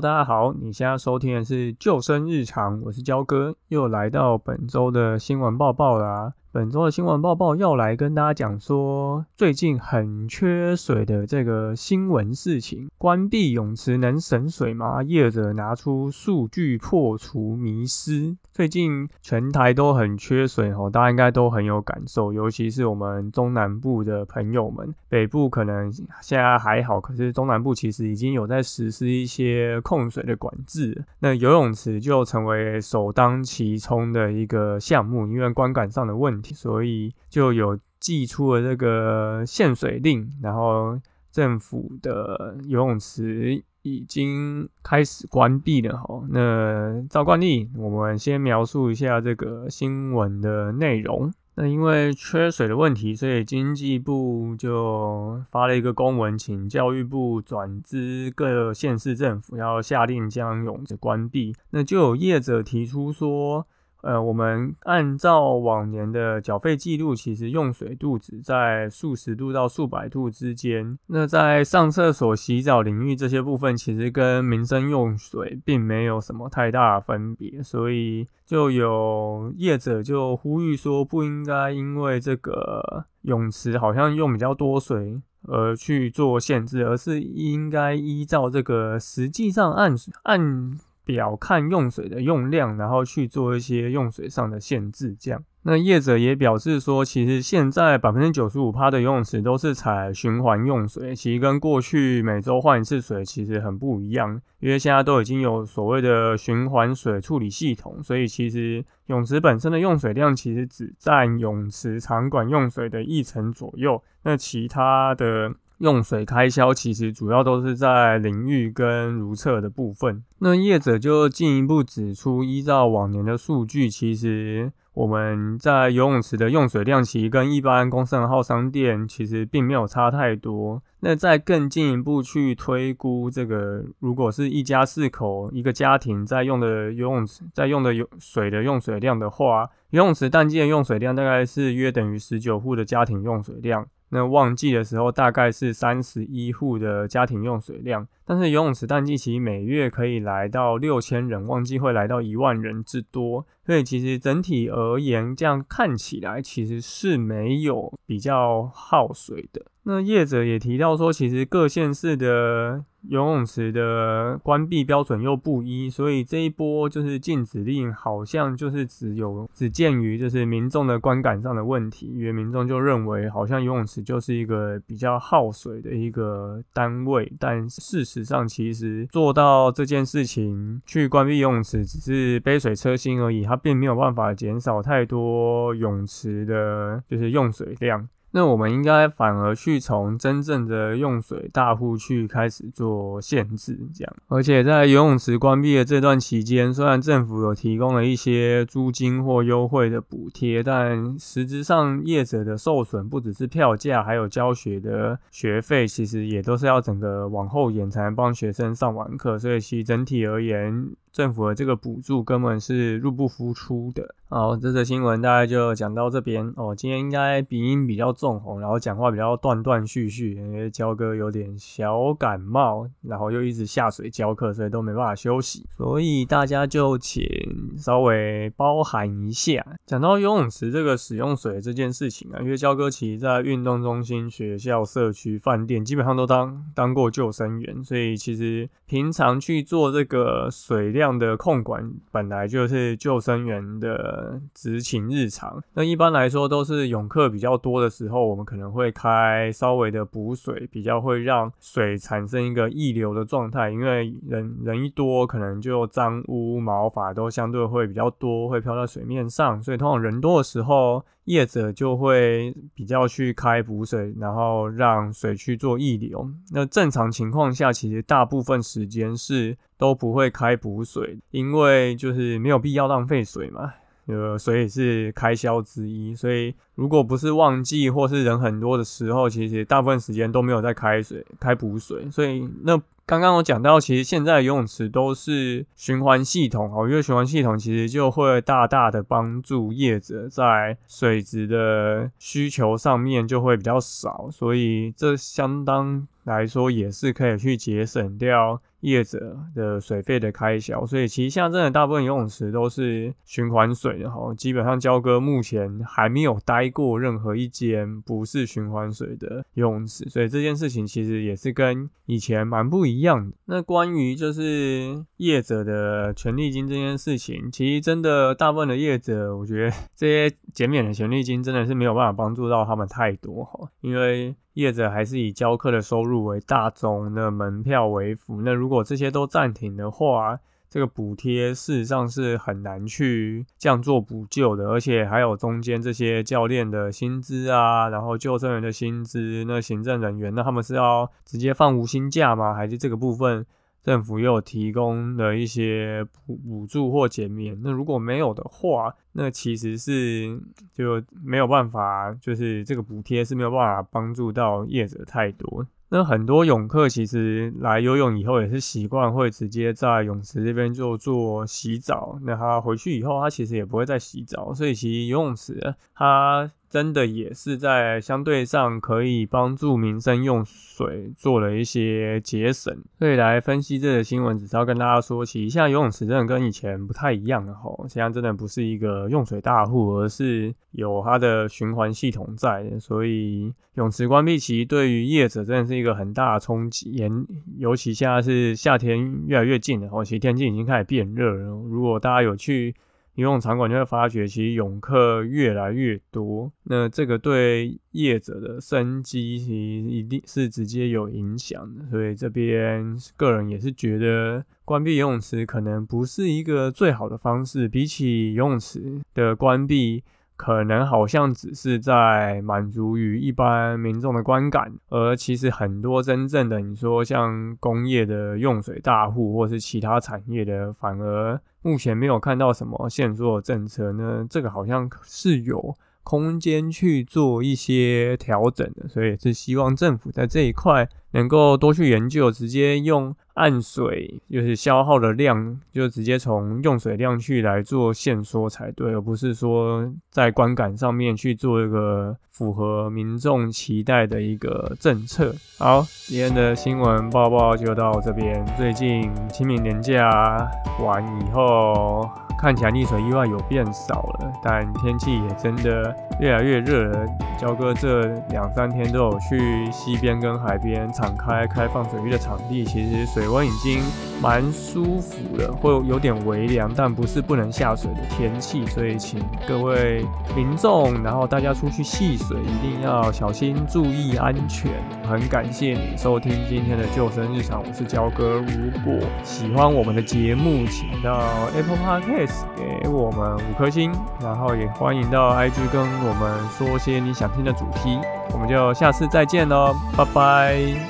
大家好，你现在收听的是救生日常，我是焦哥，又来到本周的新闻报报啦。本周的新闻报报要来跟大家讲说，最近很缺水的这个新闻事情。关闭泳池能省水吗？业者拿出数据破除迷思。最近全台都很缺水哦，大家应该都很有感受，尤其是我们中南部的朋友们。北部可能现在还好，可是中南部其实已经有在实施一些控水的管制。那游泳池就成为首当其冲的一个项目，因为观感上的问题。所以就有寄出了这个限水令，然后政府的游泳池已经开始关闭了哈。那照惯例，我们先描述一下这个新闻的内容。那因为缺水的问题，所以经济部就发了一个公文，请教育部转资各县市政府，要下令将泳池关闭。那就有业者提出说。呃，我们按照往年的缴费记录，其实用水度只在数十度到数百度之间。那在上厕所、洗澡领域这些部分，其实跟民生用水并没有什么太大分别。所以就有业者就呼吁说，不应该因为这个泳池好像用比较多水而去做限制，而是应该依照这个实际上按按。表看用水的用量，然后去做一些用水上的限制。这样，那业者也表示说，其实现在百分之九十五趴的游泳池都是采循环用水，其实跟过去每周换一次水其实很不一样。因为现在都已经有所谓的循环水处理系统，所以其实泳池本身的用水量其实只占泳池场馆用水的一成左右。那其他的。用水开销其实主要都是在淋浴跟如厕的部分。那业者就进一步指出，依照往年的数据，其实我们在游泳池的用水量其实跟一般公司号商店其实并没有差太多。那再更进一步去推估这个，如果是一家四口一个家庭在用的游泳池在用的有水的用水量的话，游泳池淡季的用水量大概是约等于十九户的家庭用水量。那旺季的时候大概是三十一户的家庭用水量，但是游泳池淡季期每月可以来到六千人，旺季会来到一万人之多，所以其实整体而言，这样看起来其实是没有比较耗水的。那业者也提到说，其实各县市的游泳池的关闭标准又不一，所以这一波就是禁止令，好像就是只有只见于就是民众的观感上的问题，因为民众就认为好像游泳池就是一个比较耗水的一个单位，但事实上其实做到这件事情去关闭游泳池只是杯水车薪而已，它并没有办法减少太多泳池的就是用水量。那我们应该反而去从真正的用水大户去开始做限制，这样。而且在游泳池关闭的这段期间，虽然政府有提供了一些租金或优惠的补贴，但实质上业者的受损不只是票价，还有教学的学费，其实也都是要整个往后延才能帮学生上完课。所以其整体而言，政府的这个补助根本是入不敷出的。好，这则新闻大概就讲到这边哦。今天应该鼻音比较重吼，然后讲话比较断断续续，因为焦哥有点小感冒，然后又一直下水教课，所以都没办法休息，所以大家就请稍微包涵一下。讲到游泳池这个使用水这件事情啊，因为焦哥其实在运动中心、学校、社区、饭店基本上都当当过救生员，所以其实平常去做这个水量的控管，本来就是救生员的。执勤日常，那一般来说都是泳客比较多的时候，我们可能会开稍微的补水，比较会让水产生一个溢流的状态。因为人人一多，可能就脏污毛发都相对会比较多，会飘到水面上。所以通常人多的时候，业者就会比较去开补水，然后让水去做溢流。那正常情况下，其实大部分时间是都不会开补水，因为就是没有必要浪费水嘛。呃，水是开销之一，所以如果不是旺季或是人很多的时候，其实大部分时间都没有在开水、开补水。所以那刚刚我讲到，其实现在游泳池都是循环系统哦，因为循环系统其实就会大大的帮助业者在水质的需求上面就会比较少，所以这相当来说也是可以去节省掉。业者的水费的开销，所以其实像真的大部分游泳池都是循环水的哈。基本上交哥目前还没有待过任何一间不是循环水的游泳池，所以这件事情其实也是跟以前蛮不一样的。那关于就是业者的权利金这件事情，其实真的大部分的业者，我觉得这些减免的权利金真的是没有办法帮助到他们太多哈，因为。业者还是以教课的收入为大宗，那门票为辅。那如果这些都暂停的话，这个补贴事实上是很难去这样做补救的。而且还有中间这些教练的薪资啊，然后救生员的薪资，那行政人员，那他们是要直接放无薪假吗？还是这个部分？政府又提供了一些补补助或减免，那如果没有的话，那其实是就没有办法，就是这个补贴是没有办法帮助到业者太多。那很多泳客其实来游泳以后也是习惯会直接在泳池这边就做洗澡，那他回去以后他其实也不会再洗澡，所以其实游泳池它。真的也是在相对上可以帮助民生用水做了一些节省，所以来分析这个新闻，只是要跟大家说，其实现在游泳池真的跟以前不太一样了吼，现在真的不是一个用水大户，而是有它的循环系统在，所以泳池关闭其实对于业者真的是一个很大的冲击，尤尤其现在是夏天越来越近了，吼，其实天气已经开始变热了，如果大家有去。游泳场馆就会发觉，其实泳客越来越多，那这个对业者的生机其实一定是直接有影响的。所以这边个人也是觉得，关闭游泳池可能不是一个最好的方式。比起游泳池的关闭，可能好像只是在满足于一般民众的观感，而其实很多真正的你说像工业的用水大户，或是其他产业的，反而。目前没有看到什么线索政策呢，这个好像是有空间去做一些调整的，所以是希望政府在这一块能够多去研究，直接用。按水就是消耗的量，就直接从用水量去来做限缩才对，而不是说在观感上面去做一个符合民众期待的一个政策。好，今天的新闻报报就到这边。最近清明年假完以后。看起来溺水意外有变少了，但天气也真的越来越热了。焦哥这两三天都有去溪边跟海边敞开开放水域的场地，其实水温已经蛮舒服了，会有点微凉，但不是不能下水的天气。所以请各位民众，然后大家出去戏水一定要小心，注意安全。很感谢你收听今天的救生日常，我是焦哥。如果喜欢我们的节目，请到 Apple Podcast。给我们五颗星，然后也欢迎到 IG 跟我们说些你想今天的主题，我们就下次再见喽，拜拜。